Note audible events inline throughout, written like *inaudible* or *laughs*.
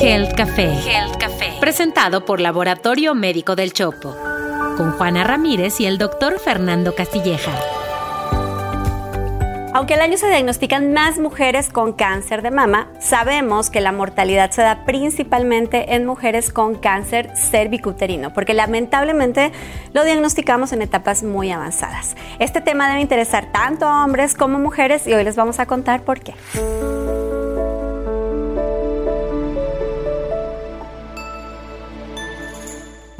Health Café. Health Café. Presentado por Laboratorio Médico del Chopo. Con Juana Ramírez y el doctor Fernando Castilleja. Aunque al año se diagnostican más mujeres con cáncer de mama, sabemos que la mortalidad se da principalmente en mujeres con cáncer cervicuterino, porque lamentablemente lo diagnosticamos en etapas muy avanzadas. Este tema debe interesar tanto a hombres como mujeres y hoy les vamos a contar por qué.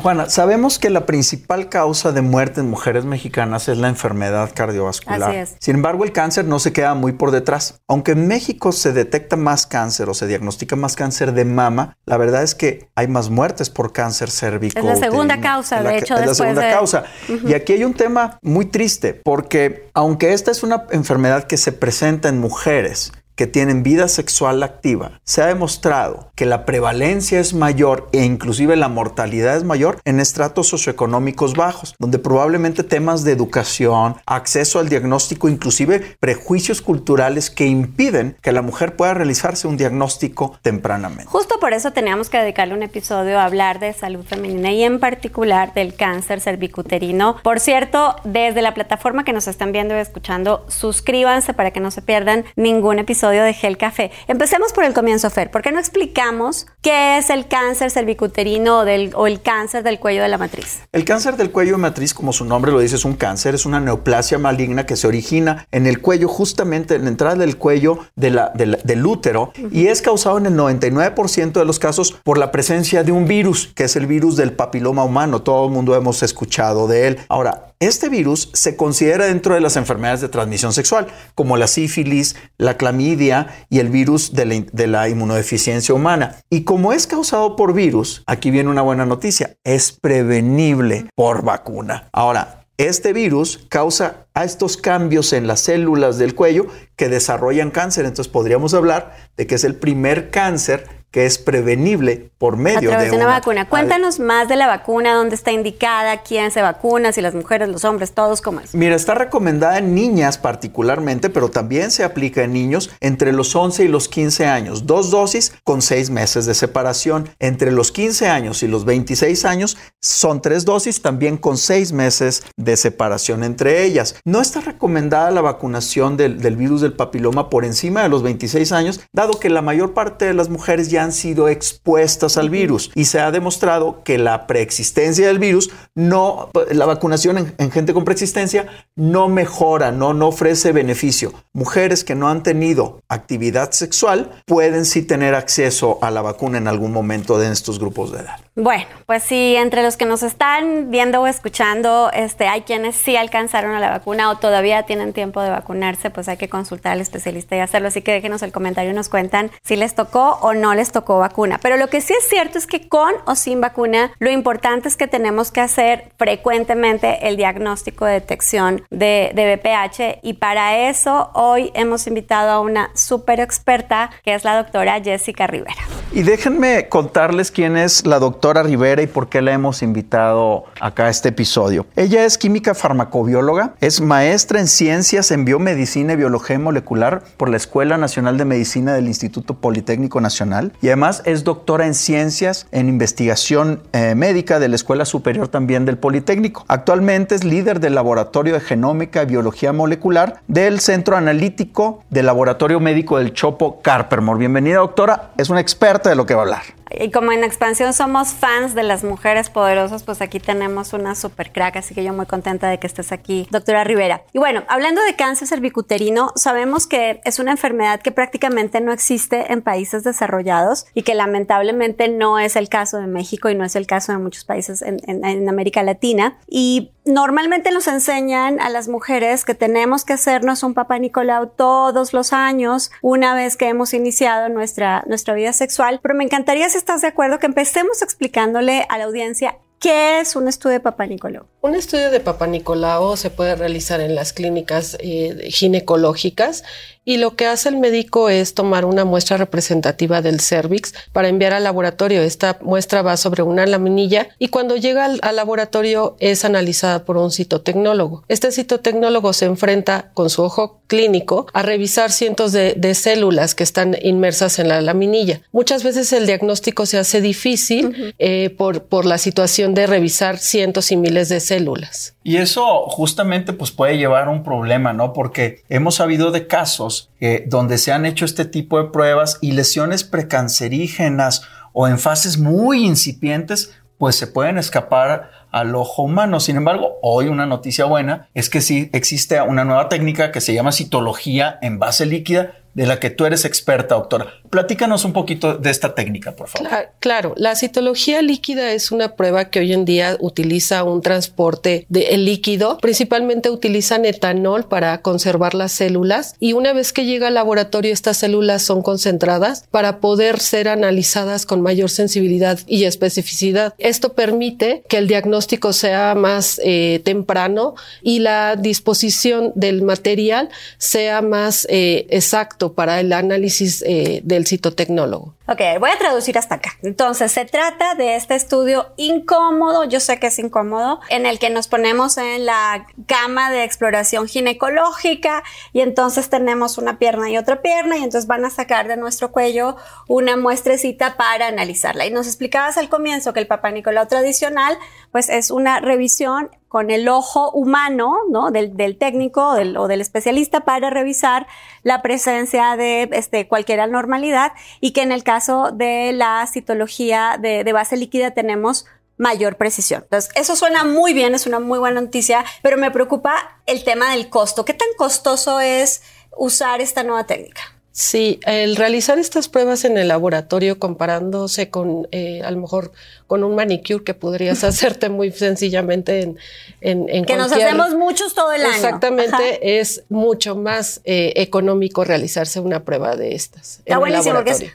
Juana, sabemos que la principal causa de muerte en mujeres mexicanas es la enfermedad cardiovascular. Así es. Sin embargo, el cáncer no se queda muy por detrás. Aunque en México se detecta más cáncer o se diagnostica más cáncer de mama, la verdad es que hay más muertes por cáncer cérvico. Es la segunda causa, de hecho, Es la segunda de- causa. Y aquí hay un tema muy triste, porque aunque esta es una enfermedad que se presenta en mujeres, que tienen vida sexual activa, se ha demostrado que la prevalencia es mayor e inclusive la mortalidad es mayor en estratos socioeconómicos bajos, donde probablemente temas de educación, acceso al diagnóstico, inclusive prejuicios culturales que impiden que la mujer pueda realizarse un diagnóstico tempranamente. Justo por eso teníamos que dedicarle un episodio a hablar de salud femenina y en particular del cáncer cervicuterino. Por cierto, desde la plataforma que nos están viendo y escuchando, suscríbanse para que no se pierdan ningún episodio de Gel Café. Empecemos por el comienzo, Fer. ¿Por qué no explicamos qué es el cáncer cervicuterino del- o el cáncer del cuello de la matriz? El cáncer del cuello de matriz, como su nombre lo dice, es un cáncer, es una neoplasia maligna que se origina en el cuello, justamente en la entrada del cuello del útero, y es causado en el 99% de los casos por la presencia de un virus, que es el virus del papiloma humano. Todo el mundo hemos escuchado de él. Ahora, este virus se considera dentro de las enfermedades de transmisión sexual, como la sífilis, la clamidia y el virus de la, in- de la inmunodeficiencia humana. Y como es causado por virus, aquí viene una buena noticia, es prevenible por vacuna. Ahora, este virus causa a estos cambios en las células del cuello que desarrollan cáncer. Entonces podríamos hablar de que es el primer cáncer que es prevenible por A medio través de una, una vacuna. Cuéntanos más de la vacuna, dónde está indicada, quién se vacuna, si las mujeres, los hombres, todos, ¿cómo es? Mira, está recomendada en niñas particularmente, pero también se aplica en niños entre los 11 y los 15 años. Dos dosis con seis meses de separación. Entre los 15 años y los 26 años son tres dosis también con seis meses de separación entre ellas. No está recomendada la vacunación del, del virus del papiloma por encima de los 26 años, dado que la mayor parte de las mujeres ya han sido expuestas al virus y se ha demostrado que la preexistencia del virus no, la vacunación en, en gente con preexistencia no mejora, no, no ofrece beneficio. Mujeres que no han tenido actividad sexual pueden sí tener acceso a la vacuna en algún momento de estos grupos de edad. Bueno, pues sí, entre los que nos están viendo o escuchando, este, hay quienes sí alcanzaron a la vacuna o todavía tienen tiempo de vacunarse, pues hay que consultar al especialista y hacerlo. Así que déjenos el comentario y nos cuentan si les tocó o no les tocó vacuna. Pero lo que sí es cierto es que con o sin vacuna, lo importante es que tenemos que hacer frecuentemente el diagnóstico de detección de, de BPH y para eso hoy hemos invitado a una súper experta que es la doctora Jessica Rivera. Y déjenme contarles quién es la doctora Rivera y por qué la hemos invitado acá a este episodio. Ella es química farmacobióloga, es maestra en ciencias en biomedicina y biología molecular por la Escuela Nacional de Medicina del Instituto Politécnico Nacional y además es doctora en ciencias en investigación eh, médica de la Escuela Superior también del Politécnico. Actualmente es líder del Laboratorio de Genómica y Biología Molecular del Centro Analítico del Laboratorio Médico del Chopo Carpermore. Bienvenida, doctora. Es una experta de lo que va a hablar. Y como en Expansión somos fans de las mujeres poderosas, pues aquí tenemos una super crack, así que yo muy contenta de que estés aquí, doctora Rivera. Y bueno, hablando de cáncer cervicuterino, sabemos que es una enfermedad que prácticamente no existe en países desarrollados y que lamentablemente no es el caso de México y no es el caso de muchos países en, en- América Latina. Y normalmente nos enseñan a las mujeres que tenemos que hacernos un papá Nicolau todos los años, una vez que hemos iniciado nuestra, nuestra vida sexual. Pero me encantaría, si estás de acuerdo, que empecemos explicándole a la audiencia qué es un estudio de papá Nicolau. Un estudio de Papa Nicolau se puede realizar en las clínicas eh, ginecológicas y lo que hace el médico es tomar una muestra representativa del cervix para enviar al laboratorio. Esta muestra va sobre una laminilla y cuando llega al, laboratorio es analizada por un citotecnólogo. Este citotecnólogo se enfrenta con su ojo clínico a revisar cientos de, células que están inmersas en la laminilla. Muchas veces el diagnóstico se hace difícil eh, por, por la situación de revisar cientos y miles de células. Y eso justamente pues puede llevar a un problema, ¿no? Porque hemos sabido de casos eh, donde se han hecho este tipo de pruebas y lesiones precancerígenas o en fases muy incipientes pues se pueden escapar al ojo humano. Sin embargo, hoy una noticia buena es que sí existe una nueva técnica que se llama citología en base líquida de la que tú eres experta, doctora. Platícanos un poquito de esta técnica, por favor. Claro, la citología líquida es una prueba que hoy en día utiliza un transporte de líquido. Principalmente utilizan etanol para conservar las células y una vez que llega al laboratorio estas células son concentradas para poder ser analizadas con mayor sensibilidad y especificidad. Esto permite que el diagnóstico sea más eh, temprano y la disposición del material sea más eh, exacto para el análisis eh, del citotecnólogo. Ok, voy a traducir hasta acá. Entonces, se trata de este estudio incómodo, yo sé que es incómodo, en el que nos ponemos en la cama de exploración ginecológica y entonces tenemos una pierna y otra pierna y entonces van a sacar de nuestro cuello una muestrecita para analizarla. Y nos explicabas al comienzo que el Papa Nicolau tradicional, pues es una revisión con el ojo humano, ¿no? Del, técnico o del especialista para revisar la presencia de este, cualquier anormalidad y que en el caso de la citología de, de base líquida tenemos mayor precisión. Entonces, eso suena muy bien, es una muy buena noticia, pero me preocupa el tema del costo. ¿Qué tan costoso es usar esta nueva técnica? Sí, el realizar estas pruebas en el laboratorio comparándose con, eh, a lo mejor, con un manicure que podrías *laughs* hacerte muy sencillamente en, en, en Que nos hacemos muchos todo el año. Exactamente, es mucho más eh, económico realizarse una prueba de estas. Está buenísimo, porque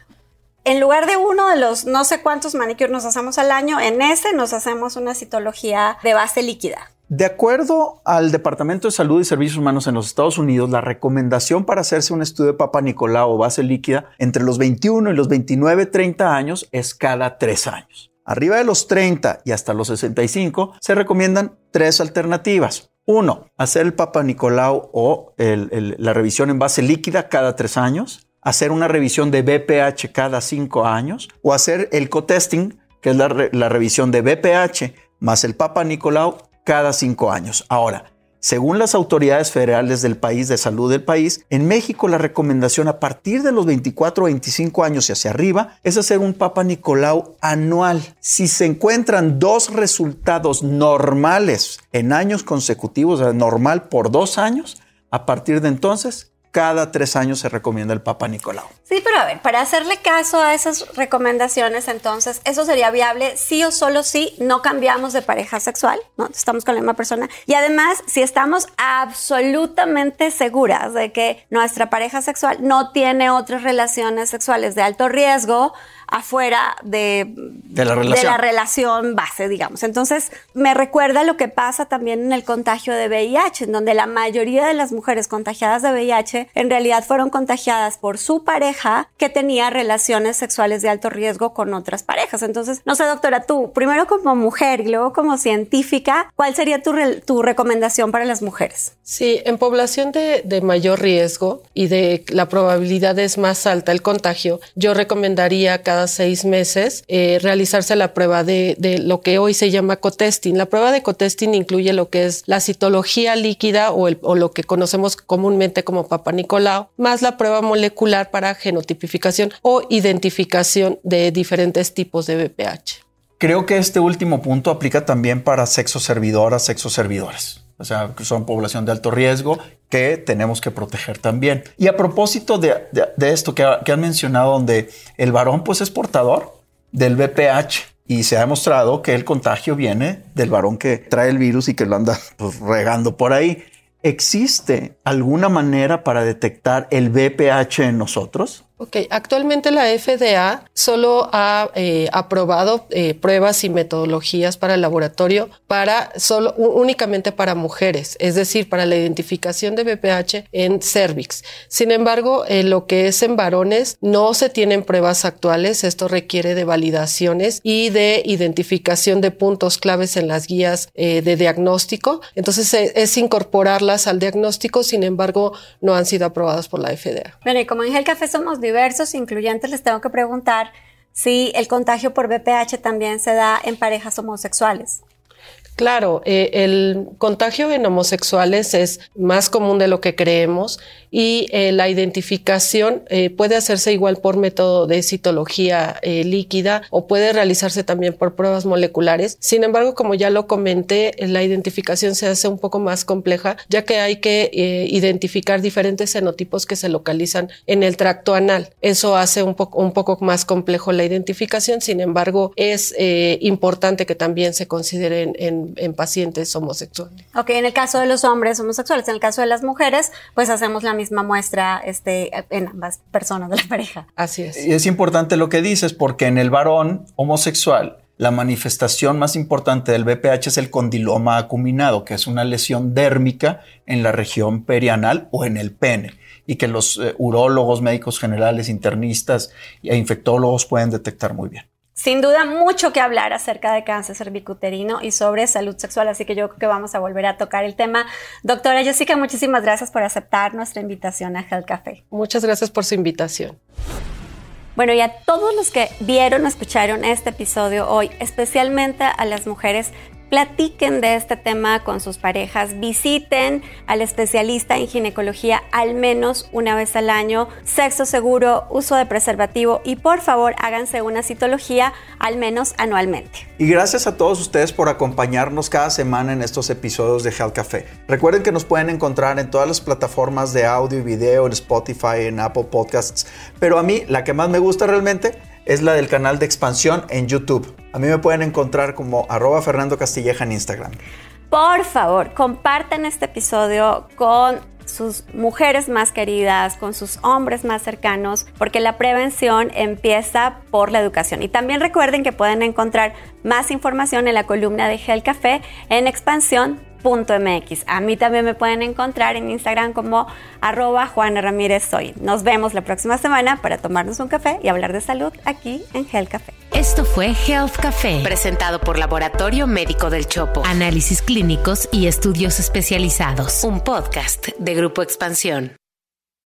en lugar de uno de los no sé cuántos manicures nos hacemos al año, en ese nos hacemos una citología de base líquida. De acuerdo al Departamento de Salud y Servicios Humanos en los Estados Unidos, la recomendación para hacerse un estudio de Papa Nicolau o base líquida entre los 21 y los 29, 30 años es cada tres años. Arriba de los 30 y hasta los 65 se recomiendan tres alternativas. Uno, hacer el Papa Nicolau o la revisión en base líquida cada tres años, hacer una revisión de BPH cada cinco años o hacer el co-testing, que es la, la revisión de BPH más el Papa Nicolau cada cinco años. Ahora, según las autoridades federales del país de salud del país, en México la recomendación a partir de los 24 o 25 años y hacia arriba es hacer un Papa Nicolau anual. Si se encuentran dos resultados normales en años consecutivos, normal por dos años, a partir de entonces cada tres años se recomienda el Papa Nicolau. Sí, pero a ver, para hacerle caso a esas recomendaciones, entonces, ¿eso sería viable sí o solo si no cambiamos de pareja sexual? ¿no? Estamos con la misma persona. Y además, si estamos absolutamente seguras de que nuestra pareja sexual no tiene otras relaciones sexuales de alto riesgo, afuera de, la relación. base, digamos. Entonces, me recuerda lo que pasa también en el contagio de VIH, en donde la mayoría de las mujeres contagiadas de VIH en realidad fueron contagiadas por su pareja que tenía relaciones sexuales de alto riesgo con otras parejas. Entonces, no sé, doctora, tú, primero como mujer y luego como científica, ¿cuál sería tu, tu recomendación para las mujeres? Sí, en población de, de mayor riesgo y de la probabilidad es más alta el contagio, yo recomendaría cada seis meses eh, realizarse la prueba de, lo que hoy se llama cotesting. La prueba de cotesting incluye lo que es la citología líquida o lo que conocemos comúnmente como Papa Nicolau, más la prueba molecular para genotipificación o identificación de diferentes tipos de BPH. Creo que este último punto aplica también para sexo servidoras, sexo servidores. O sea, son población de alto riesgo que tenemos que proteger también. Y a propósito de, esto que, han mencionado, donde el varón pues es portador del VPH y se ha demostrado que el contagio viene del varón que trae el virus y que lo anda pues, regando por ahí. ¿Existe alguna manera para detectar el VPH en nosotros? Ok, actualmente la FDA solo ha eh, aprobado eh, pruebas y metodologías para el laboratorio para solo únicamente para mujeres, es decir, para la identificación de BPH en cervix. Sin embargo, en lo que es en varones no se tienen pruebas actuales. Esto requiere de validaciones y de identificación de puntos claves en las guías eh, de diagnóstico. Entonces es incorporarlas al diagnóstico. Sin embargo, no han sido aprobadas por la FDA. Bueno, y como en el café somos diversos, incluyentes, les tengo que preguntar si el contagio por VPH también se da en parejas homosexuales. Claro, eh, el contagio en homosexuales es más común de lo que creemos y eh, la identificación eh, puede hacerse igual por método de citología líquida o puede realizarse también por pruebas moleculares. Sin embargo, como ya lo comenté, la identificación se hace un poco más compleja ya que hay que identificar diferentes fenotipos que se localizan en el tracto anal. Eso hace un un poco más complejo la identificación. Sin embargo, es importante que también se consideren en en, pacientes homosexuales. Ok, en el caso de los hombres homosexuales, en el caso de las mujeres, pues hacemos la misma muestra este, en ambas personas de la pareja. Así es. Y es importante lo que dices porque en el varón homosexual, la manifestación más importante del BPH es el condiloma acuminado, que es una lesión dérmica en la región perianal o en el pene y que los eh, urólogos, médicos generales, internistas e infectólogos pueden detectar muy bien. Sin duda, mucho que hablar acerca de cáncer cervicuterino y sobre salud sexual, así que yo creo que vamos a volver a tocar el tema. Doctora Jessica, muchísimas gracias por aceptar nuestra invitación a Health Café. Muchas gracias por su invitación. Bueno, y a todos los que vieron o escucharon este episodio hoy, especialmente a las mujeres, platiquen de este tema con sus parejas, visiten al especialista en ginecología al menos una vez al año, sexo seguro, uso de preservativo y por favor háganse una citología al menos anualmente. Y gracias a todos ustedes por acompañarnos cada semana en estos episodios de Health Café. Recuerden que nos pueden encontrar en todas las plataformas de audio y video, en Spotify, en Apple Podcasts, pero a mí la que más me gusta realmente es la del canal de expansión en YouTube. A mí me pueden encontrar como arroba Fernando Castilleja en Instagram. Por favor, compartan este episodio con sus mujeres más queridas, con sus hombres más cercanos, porque la prevención empieza por la educación. Y también recuerden que pueden encontrar más información en la columna de Gel Café en expansión .mx. A mí también me pueden encontrar en Instagram como arroba Juana Ramírez Soy. Nos vemos la próxima semana para tomarnos un café y hablar de salud aquí en Health Café. Esto fue Health Café, presentado por Laboratorio Médico del Chopo. Análisis clínicos y estudios especializados. Un podcast de Grupo Expansión.